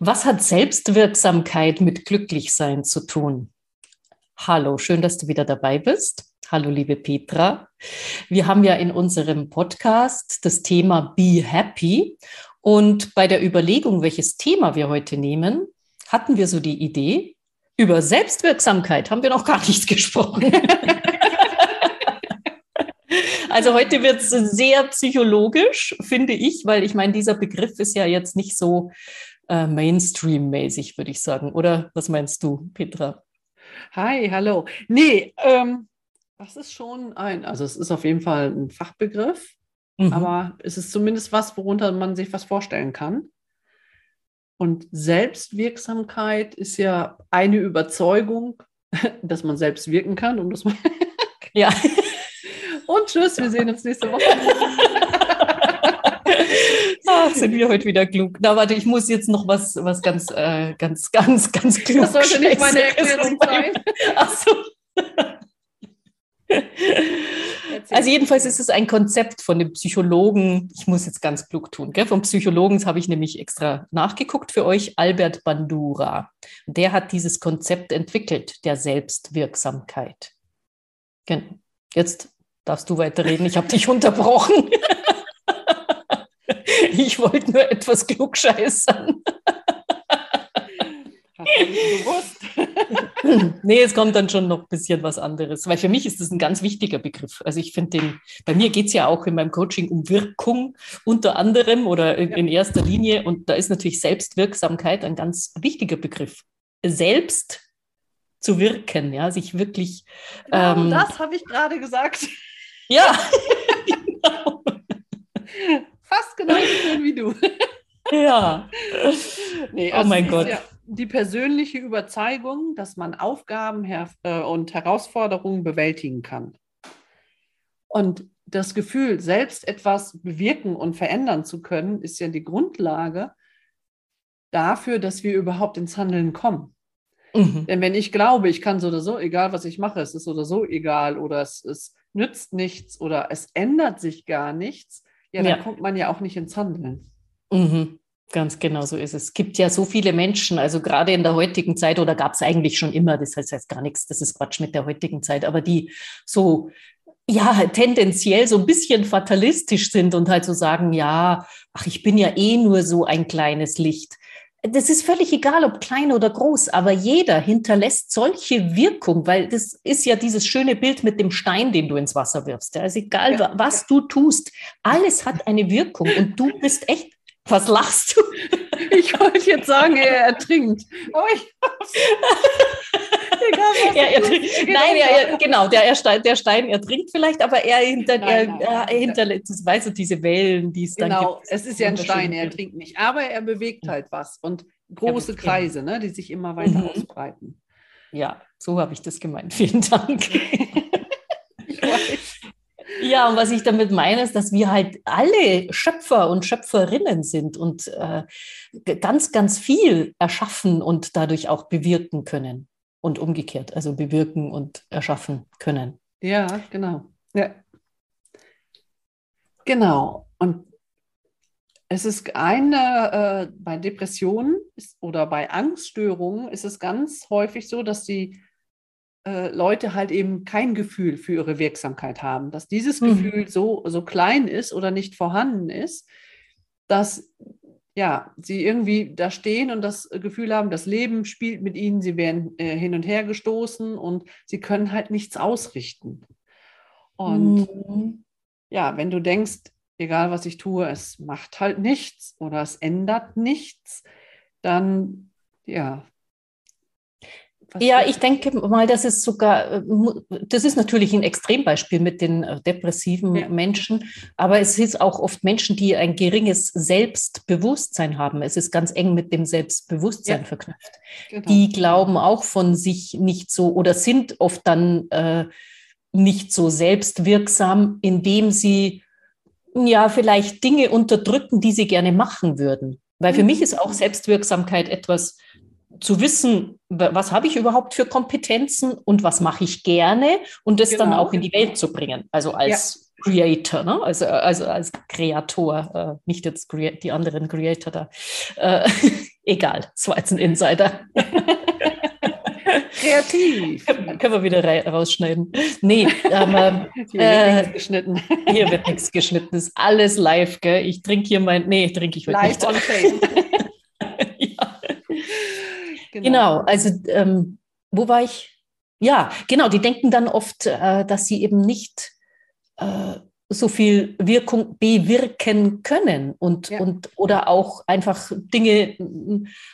Was hat Selbstwirksamkeit mit Glücklichsein zu tun? Hallo, schön, dass du wieder dabei bist. Hallo, liebe Petra. Wir haben ja in unserem Podcast das Thema Be Happy. Und bei der Überlegung, welches Thema wir heute nehmen, hatten wir so die Idee, über Selbstwirksamkeit haben wir noch gar nichts gesprochen. Also heute wird es sehr psychologisch, finde ich, weil ich meine, dieser Begriff ist ja jetzt nicht so äh, Mainstream-mäßig, würde ich sagen. Oder was meinst du, Petra? Hi, hallo. Nee, ähm, das ist schon ein, also es ist auf jeden Fall ein Fachbegriff, mhm. aber es ist zumindest was, worunter man sich was vorstellen kann. Und Selbstwirksamkeit ist ja eine Überzeugung, dass man selbst wirken kann, um das mal. ja. Und tschüss, wir sehen uns nächste Woche. Ach, sind wir heute wieder klug. Na, warte, ich muss jetzt noch was, was ganz, äh, ganz, ganz, ganz klug Das sollte nicht meine Erklärung sein. Ach so. Also jedenfalls ist es ein Konzept von dem Psychologen, ich muss jetzt ganz klug tun, gell? vom Psychologen habe ich nämlich extra nachgeguckt für euch, Albert Bandura. Der hat dieses Konzept entwickelt, der Selbstwirksamkeit. Jetzt darfst du weiterreden, ich habe dich unterbrochen. ich wollte nur etwas klugscheißern. Hast du nicht gewusst? nee, es kommt dann schon noch ein bisschen was anderes, weil für mich ist das ein ganz wichtiger Begriff. Also ich finde den, bei mir geht es ja auch in meinem Coaching um Wirkung unter anderem oder in, in erster Linie und da ist natürlich Selbstwirksamkeit ein ganz wichtiger Begriff. Selbst zu wirken, ja, sich wirklich. Genau, ähm, das habe ich gerade gesagt. Ja, genau. Fast genauso schön wie du. Ja. Nee, oh also mein Gott. Ja die persönliche Überzeugung, dass man Aufgaben äh, und Herausforderungen bewältigen kann. Und das Gefühl, selbst etwas bewirken und verändern zu können, ist ja die Grundlage dafür, dass wir überhaupt ins Handeln kommen. Mhm. Denn wenn ich glaube, ich kann so oder so, egal was ich mache, es ist so oder so egal oder es, es nützt nichts oder es ändert sich gar nichts, ja, dann ja. kommt man ja auch nicht ins Handeln. Mhm. Ganz genau so ist es. Es gibt ja so viele Menschen, also gerade in der heutigen Zeit, oder gab es eigentlich schon immer, das heißt, heißt gar nichts, das ist Quatsch mit der heutigen Zeit, aber die so ja, tendenziell so ein bisschen fatalistisch sind und halt so sagen, ja, ach, ich bin ja eh nur so ein kleines Licht. Das ist völlig egal, ob klein oder groß, aber jeder hinterlässt solche Wirkung, weil das ist ja dieses schöne Bild mit dem Stein, den du ins Wasser wirfst. Also egal, ja, was du ttust, alles hat eine Wirkung und du bist echt was lachst du? Ich wollte jetzt sagen, er ertrinkt. Aber ich Egal, er ertrinkt. Nein, er, genau, der, der Stein ertrinkt vielleicht, aber er, hinter, nein, er, nein, er hinterlässt, weißt du, diese Wellen, die es dann genau, gibt. Genau, es ist ja ein Stein, er ertrinkt nicht, aber er bewegt halt was und große Kreise, ne, die sich immer weiter mhm. ausbreiten. Ja, so habe ich das gemeint. Vielen Dank. Ja, und was ich damit meine, ist, dass wir halt alle Schöpfer und Schöpferinnen sind und äh, ganz, ganz viel erschaffen und dadurch auch bewirken können. Und umgekehrt, also bewirken und erschaffen können. Ja, genau. Ja. Genau. Und es ist eine, äh, bei Depressionen oder bei Angststörungen ist es ganz häufig so, dass die äh, Leute halt eben kein Gefühl für ihre Wirksamkeit haben, dass dieses mhm. Gefühl so, so klein ist oder nicht vorhanden ist, dass ja, sie irgendwie da stehen und das Gefühl haben, das Leben spielt mit ihnen, sie werden äh, hin und her gestoßen und sie können halt nichts ausrichten. Und mhm. ja, wenn du denkst, egal was ich tue, es macht halt nichts oder es ändert nichts, dann ja, ja, ich denke mal, das ist sogar, äh, das ist natürlich ein Extrembeispiel mit den äh, depressiven ja. Menschen, aber es ist auch oft Menschen, die ein geringes Selbstbewusstsein haben. Es ist ganz eng mit dem Selbstbewusstsein ja. verknüpft. Genau. Die glauben auch von sich nicht so oder sind oft dann äh, nicht so selbstwirksam, indem sie ja vielleicht Dinge unterdrücken, die sie gerne machen würden. Weil für mhm. mich ist auch Selbstwirksamkeit etwas, zu wissen, was habe ich überhaupt für Kompetenzen und was mache ich gerne und das genau. dann auch in die Welt zu bringen. Also als ja. Creator, ne? also, also als Kreator, äh, nicht jetzt die anderen Creator da. Äh, egal, das war jetzt ein Insider. Kreativ. Können wir wieder rausschneiden. Nee, aber hier wird nichts geschnitten. Hier wird nichts geschnitten. Ist alles live, gell? Ich trinke hier mein. Nee, trinke ich heute live nicht. on tape. Genau. genau. also ähm, wo war ich? Ja, genau, die denken dann oft, äh, dass sie eben nicht äh, so viel Wirkung bewirken können und, ja. und oder auch einfach Dinge,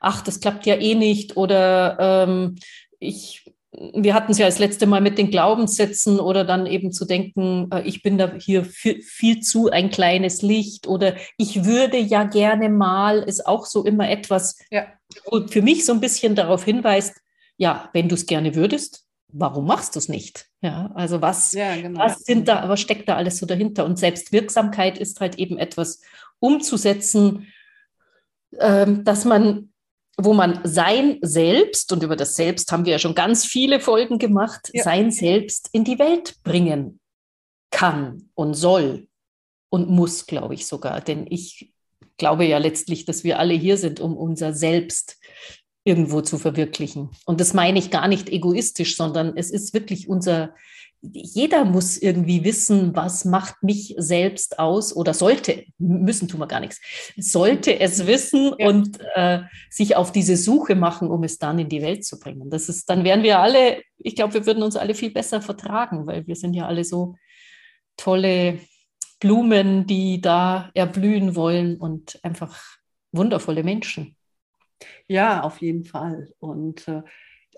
ach, das klappt ja eh nicht oder ähm, ich, wir hatten es ja das letzte Mal mit den Glaubenssätzen oder dann eben zu denken, äh, ich bin da hier viel, viel zu ein kleines Licht oder ich würde ja gerne mal, ist auch so immer etwas, ja. wo für mich so ein bisschen darauf hinweist, ja, wenn du es gerne würdest, warum machst du es nicht? Ja, also was, ja, genau. was sind da, was steckt da alles so dahinter? Und Selbstwirksamkeit ist halt eben etwas umzusetzen, ähm, dass man, wo man sein Selbst, und über das Selbst haben wir ja schon ganz viele Folgen gemacht, ja. sein Selbst in die Welt bringen kann und soll und muss, glaube ich sogar. Denn ich glaube ja letztlich, dass wir alle hier sind, um unser Selbst irgendwo zu verwirklichen. Und das meine ich gar nicht egoistisch, sondern es ist wirklich unser, jeder muss irgendwie wissen, was macht mich selbst aus oder sollte, müssen tun wir gar nichts, sollte es wissen ja. und äh, sich auf diese Suche machen, um es dann in die Welt zu bringen. Das ist, dann wären wir alle, ich glaube, wir würden uns alle viel besser vertragen, weil wir sind ja alle so tolle Blumen, die da erblühen wollen und einfach wundervolle Menschen. Ja, auf jeden Fall. Und äh,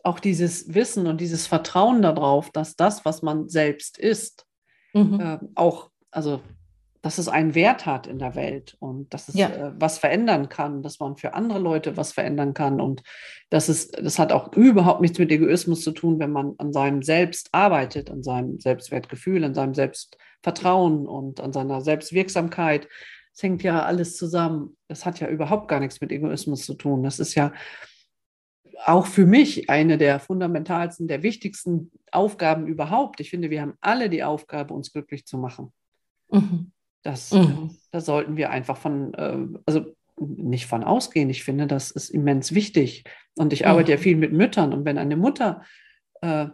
auch dieses Wissen und dieses Vertrauen darauf, dass das, was man selbst ist, mhm. äh, auch, also dass es einen Wert hat in der Welt und dass es ja. äh, was verändern kann, dass man für andere Leute was verändern kann und dass es, das hat auch überhaupt nichts mit Egoismus zu tun, wenn man an seinem Selbst arbeitet, an seinem Selbstwertgefühl, an seinem Selbstvertrauen und an seiner Selbstwirksamkeit. Es hängt ja alles zusammen. Das hat ja überhaupt gar nichts mit Egoismus zu tun. Das ist ja auch für mich eine der fundamentalsten, der wichtigsten Aufgaben überhaupt. Ich finde, wir haben alle die Aufgabe, uns glücklich zu machen. Mhm. Das, mhm. Da sollten wir einfach von, äh, also nicht von ausgehen. Ich finde, das ist immens wichtig. Und ich arbeite mhm. ja viel mit Müttern. Und wenn eine Mutter äh,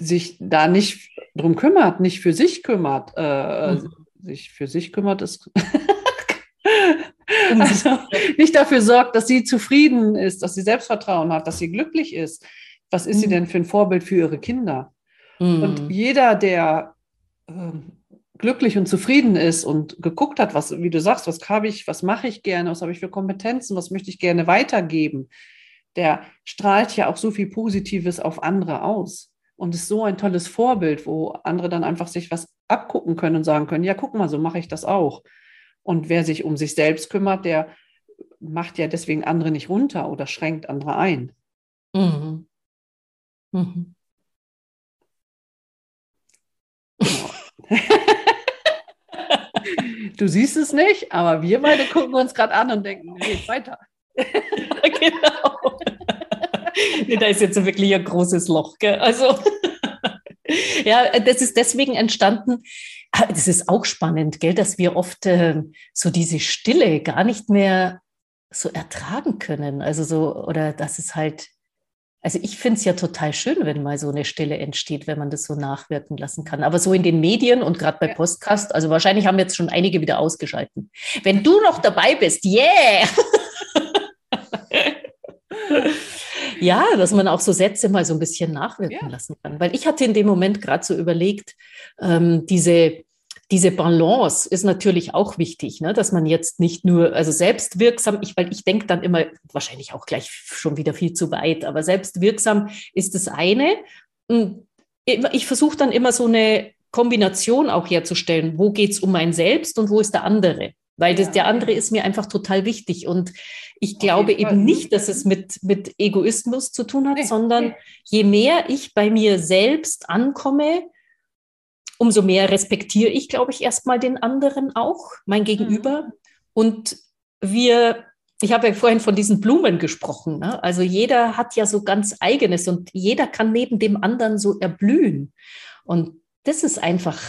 sich da nicht drum kümmert, nicht für sich kümmert, äh, mhm sich für sich kümmert, ist also nicht dafür sorgt, dass sie zufrieden ist, dass sie Selbstvertrauen hat, dass sie glücklich ist. Was ist mhm. sie denn für ein Vorbild für ihre Kinder? Mhm. Und jeder, der äh, glücklich und zufrieden ist und geguckt hat, was, wie du sagst, was habe ich, was mache ich gerne, was habe ich für Kompetenzen, was möchte ich gerne weitergeben, der strahlt ja auch so viel Positives auf andere aus und ist so ein tolles Vorbild, wo andere dann einfach sich was abgucken können und sagen können, ja, guck mal, so mache ich das auch. Und wer sich um sich selbst kümmert, der macht ja deswegen andere nicht runter oder schränkt andere ein. Mhm. Mhm. Genau. du siehst es nicht, aber wir beide gucken uns gerade an und denken, nee, weiter. genau. nee, da ist jetzt wirklich ein großes Loch. Gell? Also ja, das ist deswegen entstanden. Ah, das ist auch spannend, gell, dass wir oft äh, so diese Stille gar nicht mehr so ertragen können. Also so, oder dass es halt, also ich finde es ja total schön, wenn mal so eine Stille entsteht, wenn man das so nachwirken lassen kann. Aber so in den Medien und gerade bei ja. Postcast, also wahrscheinlich haben jetzt schon einige wieder ausgeschalten. Wenn du noch dabei bist, yeah! Ja, dass man auch so Sätze mal so ein bisschen nachwirken ja. lassen kann. Weil ich hatte in dem Moment gerade so überlegt, ähm, diese, diese Balance ist natürlich auch wichtig, ne? dass man jetzt nicht nur, also selbstwirksam, ich, weil ich denke dann immer, wahrscheinlich auch gleich schon wieder viel zu weit, aber selbstwirksam ist das eine. Ich versuche dann immer so eine Kombination auch herzustellen. Wo geht es um mein Selbst und wo ist der andere? Weil das, der andere ist mir einfach total wichtig. Und ich glaube eben nicht, dass es mit, mit Egoismus zu tun hat, nee. sondern je mehr ich bei mir selbst ankomme, umso mehr respektiere ich, glaube ich, erstmal den anderen auch, mein Gegenüber. Mhm. Und wir, ich habe ja vorhin von diesen Blumen gesprochen. Ne? Also jeder hat ja so ganz eigenes und jeder kann neben dem anderen so erblühen. Und das ist einfach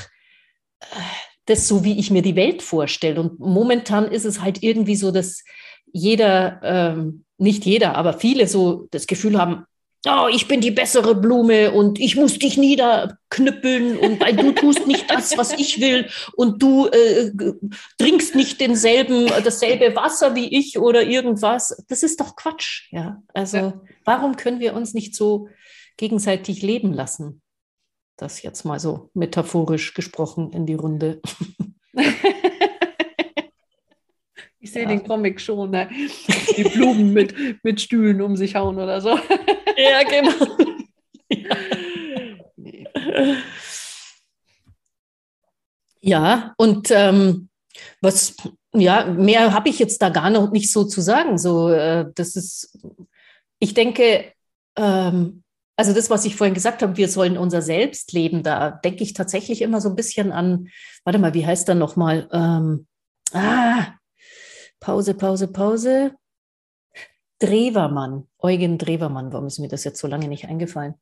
das so, wie ich mir die Welt vorstelle. Und momentan ist es halt irgendwie so, dass jeder, ähm, nicht jeder, aber viele so das Gefühl haben, oh, ich bin die bessere Blume und ich muss dich niederknüppeln und weil du tust nicht das, was ich will und du äh, trinkst nicht denselben, dasselbe Wasser wie ich oder irgendwas. Das ist doch Quatsch. Ja, also ja. warum können wir uns nicht so gegenseitig leben lassen? Das jetzt mal so metaphorisch gesprochen in die Runde. Ich sehe ja. den Comic schon, ne? die Blumen mit, mit Stühlen um sich hauen oder so. Ja, genau. Ja, und ähm, was, ja, mehr habe ich jetzt da gar noch nicht so zu sagen. So, äh, das ist, ich denke, ähm, also das, was ich vorhin gesagt habe, wir sollen unser Selbst leben, da denke ich tatsächlich immer so ein bisschen an, warte mal, wie heißt er nochmal? Ähm, ah, Pause, Pause, Pause. Drewermann, Eugen Drewermann, warum ist mir das jetzt so lange nicht eingefallen?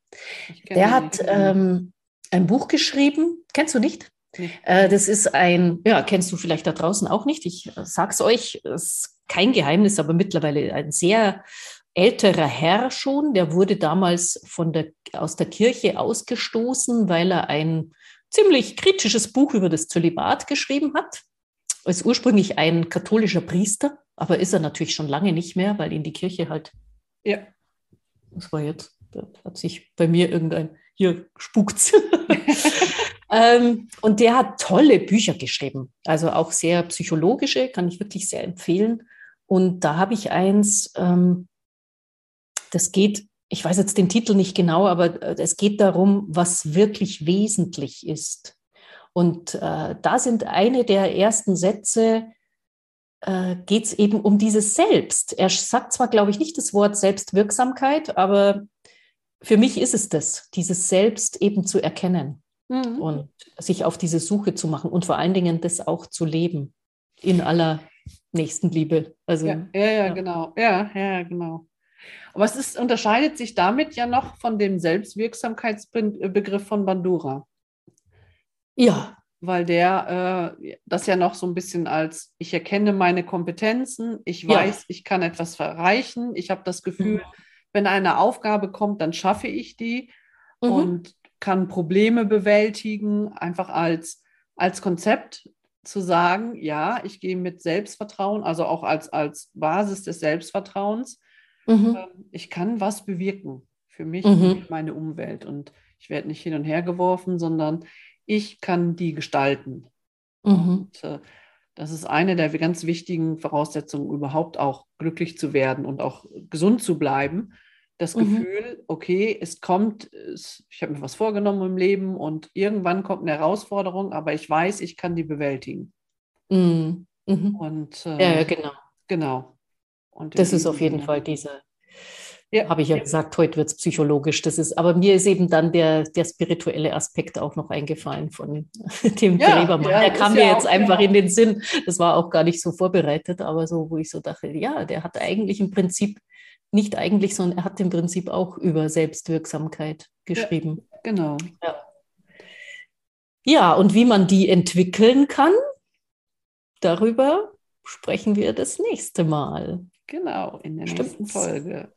Der hat ähm, ein Buch geschrieben, kennst du nicht? Nee. Äh, das ist ein, ja, kennst du vielleicht da draußen auch nicht. Ich äh, sag's euch, es ist kein Geheimnis, aber mittlerweile ein sehr älterer Herr schon. Der wurde damals von der, aus der Kirche ausgestoßen, weil er ein ziemlich kritisches Buch über das Zölibat geschrieben hat ist ursprünglich ein katholischer Priester, aber ist er natürlich schon lange nicht mehr, weil ihn die Kirche halt. Ja. Das war jetzt, da hat sich bei mir irgendein, hier spukt. ähm, und der hat tolle Bücher geschrieben, also auch sehr psychologische, kann ich wirklich sehr empfehlen. Und da habe ich eins, ähm, das geht, ich weiß jetzt den Titel nicht genau, aber äh, es geht darum, was wirklich wesentlich ist. Und äh, da sind eine der ersten Sätze, äh, geht es eben um dieses Selbst. Er sagt zwar, glaube ich, nicht das Wort Selbstwirksamkeit, aber für mich ist es das, dieses Selbst eben zu erkennen mhm. und sich auf diese Suche zu machen und vor allen Dingen das auch zu leben in aller Nächstenliebe. Also, ja, ja, ja, ja. genau. Ja, ja, genau. Aber es ist, unterscheidet sich damit ja noch von dem Selbstwirksamkeitsbegriff von Bandura. Ja. Weil der äh, das ja noch so ein bisschen als, ich erkenne meine Kompetenzen, ich weiß, ja. ich kann etwas erreichen, ich habe das Gefühl, mhm. wenn eine Aufgabe kommt, dann schaffe ich die mhm. und kann Probleme bewältigen, einfach als, als Konzept zu sagen, ja, ich gehe mit Selbstvertrauen, also auch als, als Basis des Selbstvertrauens, mhm. äh, ich kann was bewirken für mich mhm. und meine Umwelt. Und ich werde nicht hin und her geworfen, sondern ich kann die gestalten. Mhm. Und, äh, das ist eine der ganz wichtigen Voraussetzungen, überhaupt auch glücklich zu werden und auch gesund zu bleiben. Das mhm. Gefühl, okay, es kommt, es, ich habe mir was vorgenommen im Leben und irgendwann kommt eine Herausforderung, aber ich weiß, ich kann die bewältigen. Mhm. mhm. Und äh, ja, genau. Genau. Und das ist auf jeden Fall diese ja. Habe ich ja gesagt, heute wird es psychologisch. Das ist, aber mir ist eben dann der, der spirituelle Aspekt auch noch eingefallen von dem ja, Gräbermann. Ja, der kam mir jetzt einfach in den Sinn. Das war auch gar nicht so vorbereitet, aber so, wo ich so dachte, ja, der hat eigentlich im Prinzip, nicht eigentlich, sondern er hat im Prinzip auch über Selbstwirksamkeit geschrieben. genau. Ja. und wie man die entwickeln kann, darüber sprechen wir das nächste Mal. Genau, in der Stimmt's? nächsten Folge.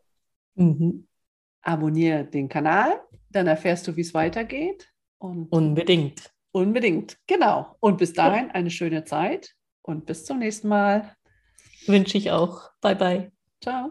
Mhm. Abonniere den Kanal, dann erfährst du, wie es weitergeht. Und unbedingt. Unbedingt, genau. Und bis dahin eine schöne Zeit und bis zum nächsten Mal. Wünsche ich auch. Bye, bye. Ciao.